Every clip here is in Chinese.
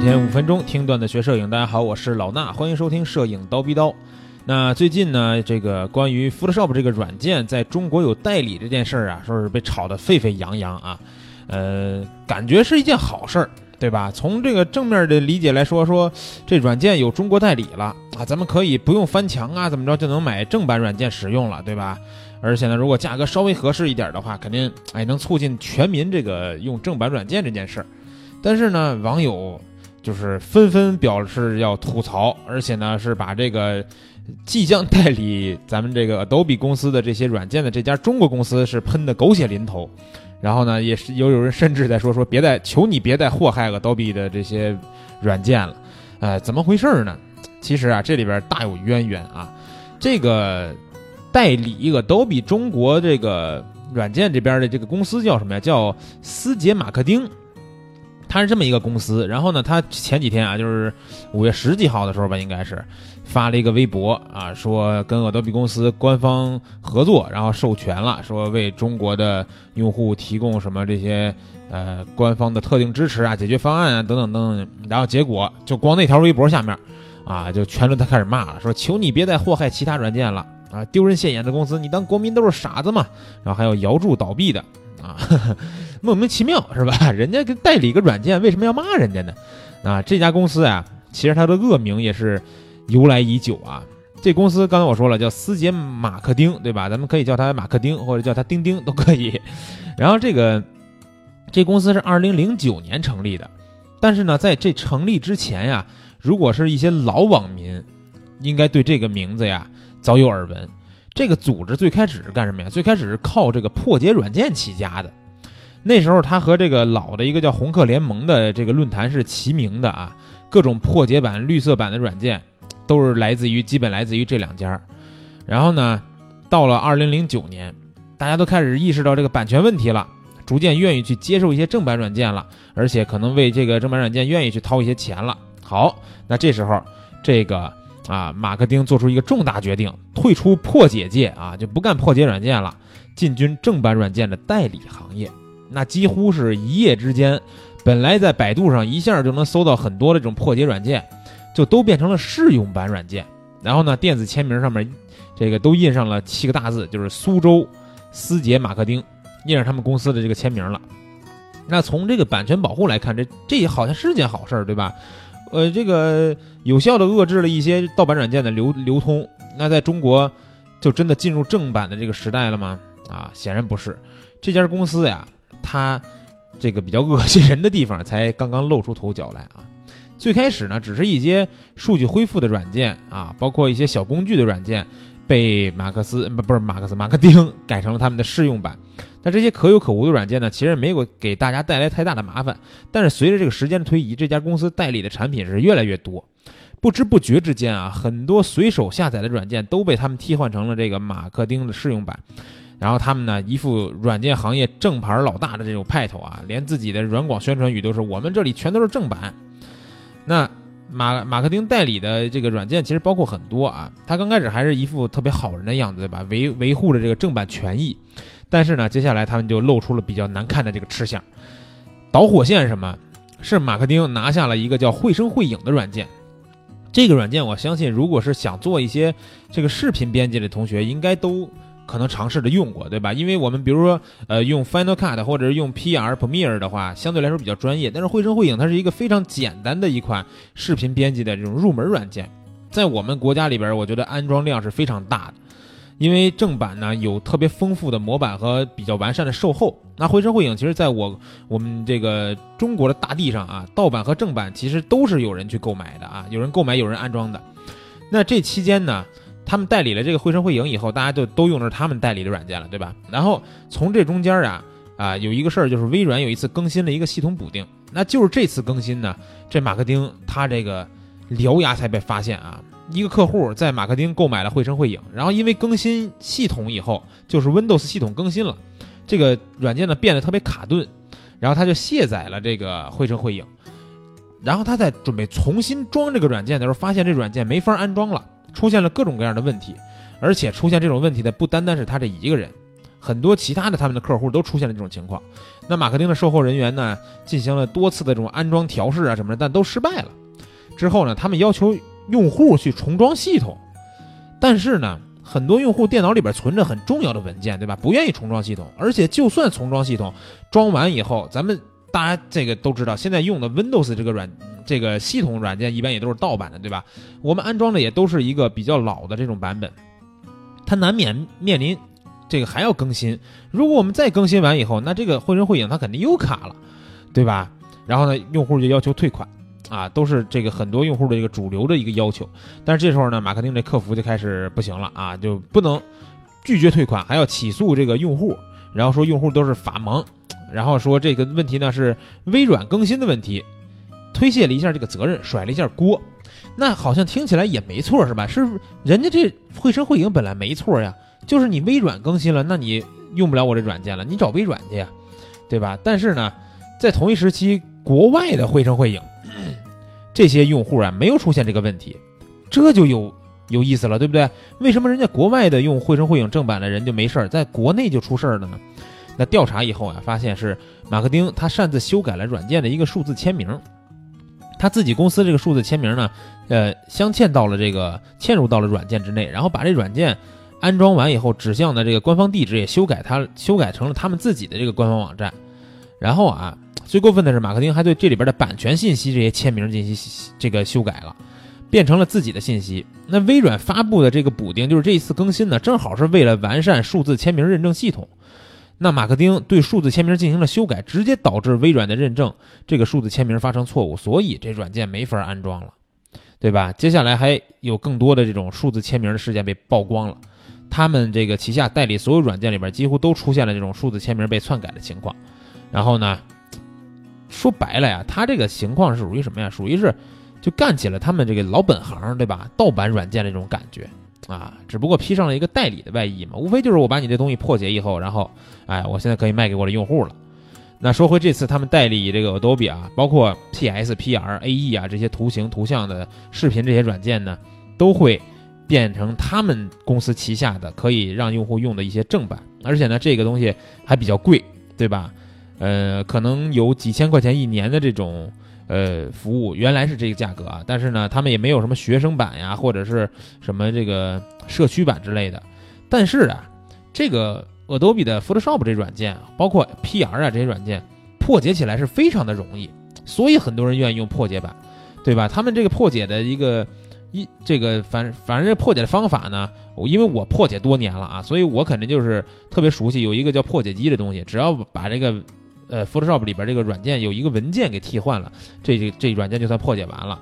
天五分钟听段子学摄影，大家好，我是老衲，欢迎收听摄影刀逼刀。那最近呢，这个关于 Photoshop 这个软件在中国有代理这件事儿啊，说是被炒得沸沸扬扬啊，呃，感觉是一件好事儿，对吧？从这个正面的理解来说，说这软件有中国代理了啊，咱们可以不用翻墙啊，怎么着就能买正版软件使用了，对吧？而且呢，如果价格稍微合适一点的话，肯定哎能促进全民这个用正版软件这件事儿。但是呢，网友就是纷纷表示要吐槽，而且呢是把这个即将代理咱们这个 Adobe 公司的这些软件的这家中国公司是喷的狗血淋头。然后呢，也是有有人甚至在说说别再求你别再祸害 Adobe 的这些软件了。呃，怎么回事呢？其实啊，这里边大有渊源啊。这个代理一个 Adobe 中国这个软件这边的这个公司叫什么呀？叫思杰马克丁。他是这么一个公司，然后呢，他前几天啊，就是五月十几号的时候吧，应该是发了一个微博啊，说跟 Adobe 公司官方合作，然后授权了，说为中国的用户提供什么这些呃官方的特定支持啊、解决方案啊等等等等。然后结果就光那条微博下面啊，就全都他开始骂了，说求你别再祸害其他软件了啊，丢人现眼的公司，你当国民都是傻子吗？然后还有摇柱倒闭的啊。莫名其妙是吧？人家跟代理个软件，为什么要骂人家呢？啊，这家公司啊，其实它的恶名也是由来已久啊。这公司刚才我说了，叫思杰马克丁，对吧？咱们可以叫它马克丁，或者叫它丁丁都可以。然后这个这公司是二零零九年成立的，但是呢，在这成立之前呀，如果是一些老网民，应该对这个名字呀早有耳闻。这个组织最开始是干什么呀？最开始是靠这个破解软件起家的。那时候他和这个老的一个叫红客联盟的这个论坛是齐名的啊，各种破解版、绿色版的软件都是来自于基本来自于这两家。然后呢，到了二零零九年，大家都开始意识到这个版权问题了，逐渐愿意去接受一些正版软件了，而且可能为这个正版软件愿意去掏一些钱了。好，那这时候这个啊，马克丁做出一个重大决定，退出破解界啊，就不干破解软件了，进军正版软件的代理行业。那几乎是一夜之间，本来在百度上一下就能搜到很多的这种破解软件，就都变成了试用版软件。然后呢，电子签名上面，这个都印上了七个大字，就是苏州思杰马克丁，印上他们公司的这个签名了。那从这个版权保护来看，这这也好像是件好事儿，对吧？呃，这个有效的遏制了一些盗版软件的流流通。那在中国，就真的进入正版的这个时代了吗？啊，显然不是。这家公司呀。它这个比较恶心人的地方才刚刚露出头角来啊！最开始呢，只是一些数据恢复的软件啊，包括一些小工具的软件，被马克思不不是马克思马克丁改成了他们的试用版。那这些可有可无的软件呢，其实没有给大家带来太大的麻烦。但是随着这个时间的推移，这家公司代理的产品是越来越多，不知不觉之间啊，很多随手下载的软件都被他们替换成了这个马克丁的试用版。然后他们呢，一副软件行业正牌老大的这种派头啊，连自己的软广宣传语都是我们这里全都是正版。那马马克丁代理的这个软件其实包括很多啊，他刚开始还是一副特别好人的样子，对吧？维维护着这个正版权益。但是呢，接下来他们就露出了比较难看的这个吃相。导火线是什么？是马克丁拿下了一个叫绘声绘影的软件。这个软件我相信，如果是想做一些这个视频编辑的同学，应该都。可能尝试着用过，对吧？因为我们比如说，呃，用 Final Cut 或者是用 PR Premiere 的话，相对来说比较专业。但是绘声绘影它是一个非常简单的一款视频编辑的这种入门软件，在我们国家里边，我觉得安装量是非常大的。因为正版呢有特别丰富的模板和比较完善的售后。那绘声绘影其实在我我们这个中国的大地上啊，盗版和正版其实都是有人去购买的啊，有人购买，有人安装的。那这期间呢？他们代理了这个绘声绘影以后，大家就都用的是他们代理的软件了，对吧？然后从这中间啊啊有一个事儿，就是微软有一次更新了一个系统补丁，那就是这次更新呢，这马克丁他这个獠牙才被发现啊。一个客户在马克丁购买了绘声绘影，然后因为更新系统以后，就是 Windows 系统更新了，这个软件呢变得特别卡顿，然后他就卸载了这个绘声绘影，然后他在准备重新装这个软件的时候，发现这软件没法安装了。出现了各种各样的问题，而且出现这种问题的不单单是他这一个人，很多其他的他们的客户都出现了这种情况。那马克丁的售后人员呢，进行了多次的这种安装调试啊什么的，但都失败了。之后呢，他们要求用户去重装系统，但是呢，很多用户电脑里边存着很重要的文件，对吧？不愿意重装系统，而且就算重装系统，装完以后，咱们大家这个都知道，现在用的 Windows 这个软这个系统软件一般也都是盗版的，对吧？我们安装的也都是一个比较老的这种版本，它难免面临这个还要更新。如果我们再更新完以后，那这个绘声绘影它肯定又卡了，对吧？然后呢，用户就要求退款。啊，都是这个很多用户的一个主流的一个要求，但是这时候呢，马克丁这客服就开始不行了啊，就不能拒绝退款，还要起诉这个用户，然后说用户都是法盲，然后说这个问题呢是微软更新的问题，推卸了一下这个责任，甩了一下锅，那好像听起来也没错是吧？是人家这绘声绘影本来没错呀，就是你微软更新了，那你用不了我这软件了，你找微软去呀，对吧？但是呢，在同一时期，国外的绘声绘影。这些用户啊，没有出现这个问题，这就有有意思了，对不对？为什么人家国外的用绘声绘影正版的人就没事儿，在国内就出事儿了呢？那调查以后啊，发现是马克丁他擅自修改了软件的一个数字签名，他自己公司这个数字签名呢，呃，镶嵌到了这个嵌入到了软件之内，然后把这软件安装完以后指向的这个官方地址也修改，他修改成了他们自己的这个官方网站，然后啊。最过分的是，马克丁还对这里边的版权信息这些签名进行这个修改了，变成了自己的信息。那微软发布的这个补丁，就是这一次更新呢，正好是为了完善数字签名认证系统。那马克丁对数字签名进行了修改，直接导致微软的认证这个数字签名发生错误，所以这软件没法安装了，对吧？接下来还有更多的这种数字签名的事件被曝光了，他们这个旗下代理所有软件里边几乎都出现了这种数字签名被篡改的情况，然后呢？说白了呀，他这个情况是属于什么呀？属于是就干起了他们这个老本行，对吧？盗版软件的这种感觉啊，只不过披上了一个代理的外衣嘛，无非就是我把你这东西破解以后，然后哎，我现在可以卖给我的用户了。那说回这次他们代理这个 Adobe 啊，包括 PS、PR、AE 啊这些图形、图像的视频这些软件呢，都会变成他们公司旗下的可以让用户用的一些正版，而且呢，这个东西还比较贵，对吧？呃，可能有几千块钱一年的这种呃服务，原来是这个价格啊，但是呢，他们也没有什么学生版呀，或者是什么这个社区版之类的。但是啊，这个 Adobe 的 Photoshop 这软件，包括 PR 啊这些软件，破解起来是非常的容易，所以很多人愿意用破解版，对吧？他们这个破解的一个一这个反反正这破解的方法呢，我因为我破解多年了啊，所以我肯定就是特别熟悉，有一个叫破解机的东西，只要把这个。呃，Photoshop 里边这个软件有一个文件给替换了，这这这软件就算破解完了。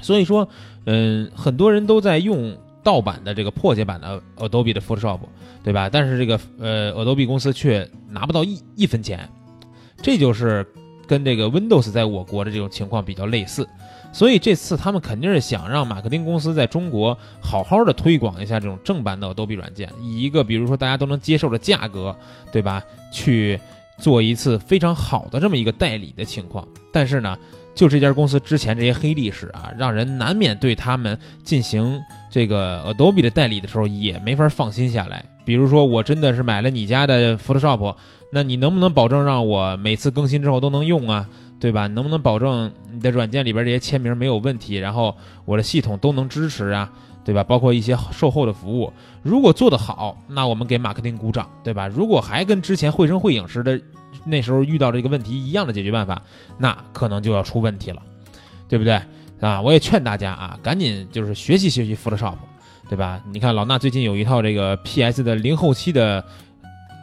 所以说，嗯，很多人都在用盗版的这个破解版的 Adobe 的 Photoshop，对吧？但是这个呃，Adobe 公司却拿不到一一分钱，这就是跟这个 Windows 在我国的这种情况比较类似。所以这次他们肯定是想让马克丁公司在中国好好的推广一下这种正版的 Adobe 软件，以一个比如说大家都能接受的价格，对吧？去。做一次非常好的这么一个代理的情况，但是呢，就这家公司之前这些黑历史啊，让人难免对他们进行这个 Adobe 的代理的时候也没法放心下来。比如说，我真的是买了你家的 Photoshop，那你能不能保证让我每次更新之后都能用啊？对吧？能不能保证你的软件里边这些签名没有问题，然后我的系统都能支持啊？对吧？包括一些售后的服务，如果做得好，那我们给马克丁鼓掌，对吧？如果还跟之前绘声绘影似的，那时候遇到这个问题一样的解决办法，那可能就要出问题了，对不对？啊，我也劝大家啊，赶紧就是学习学习 Photoshop，对吧？你看老衲最近有一套这个 PS 的零后期的。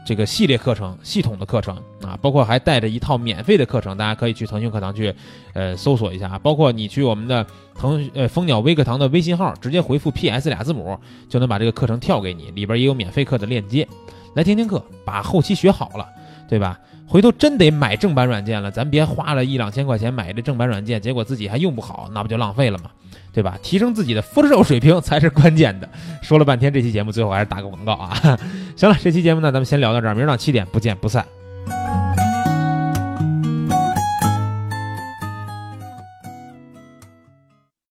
这个系列课程、系统的课程啊，包括还带着一套免费的课程，大家可以去腾讯课堂去，呃，搜索一下啊。包括你去我们的腾呃蜂鸟微课堂的微信号，直接回复 PS 俩字母，就能把这个课程跳给你，里边也有免费课的链接，来听听课，把后期学好了，对吧？回头真得买正版软件了，咱别花了一两千块钱买这正版软件，结果自己还用不好，那不就浪费了吗？对吧？提升自己的 Photoshop 水平才是关键的。说了半天，这期节目最后还是打个广告啊。行了，这期节目呢，咱们先聊到这儿，明儿上七点不见不散。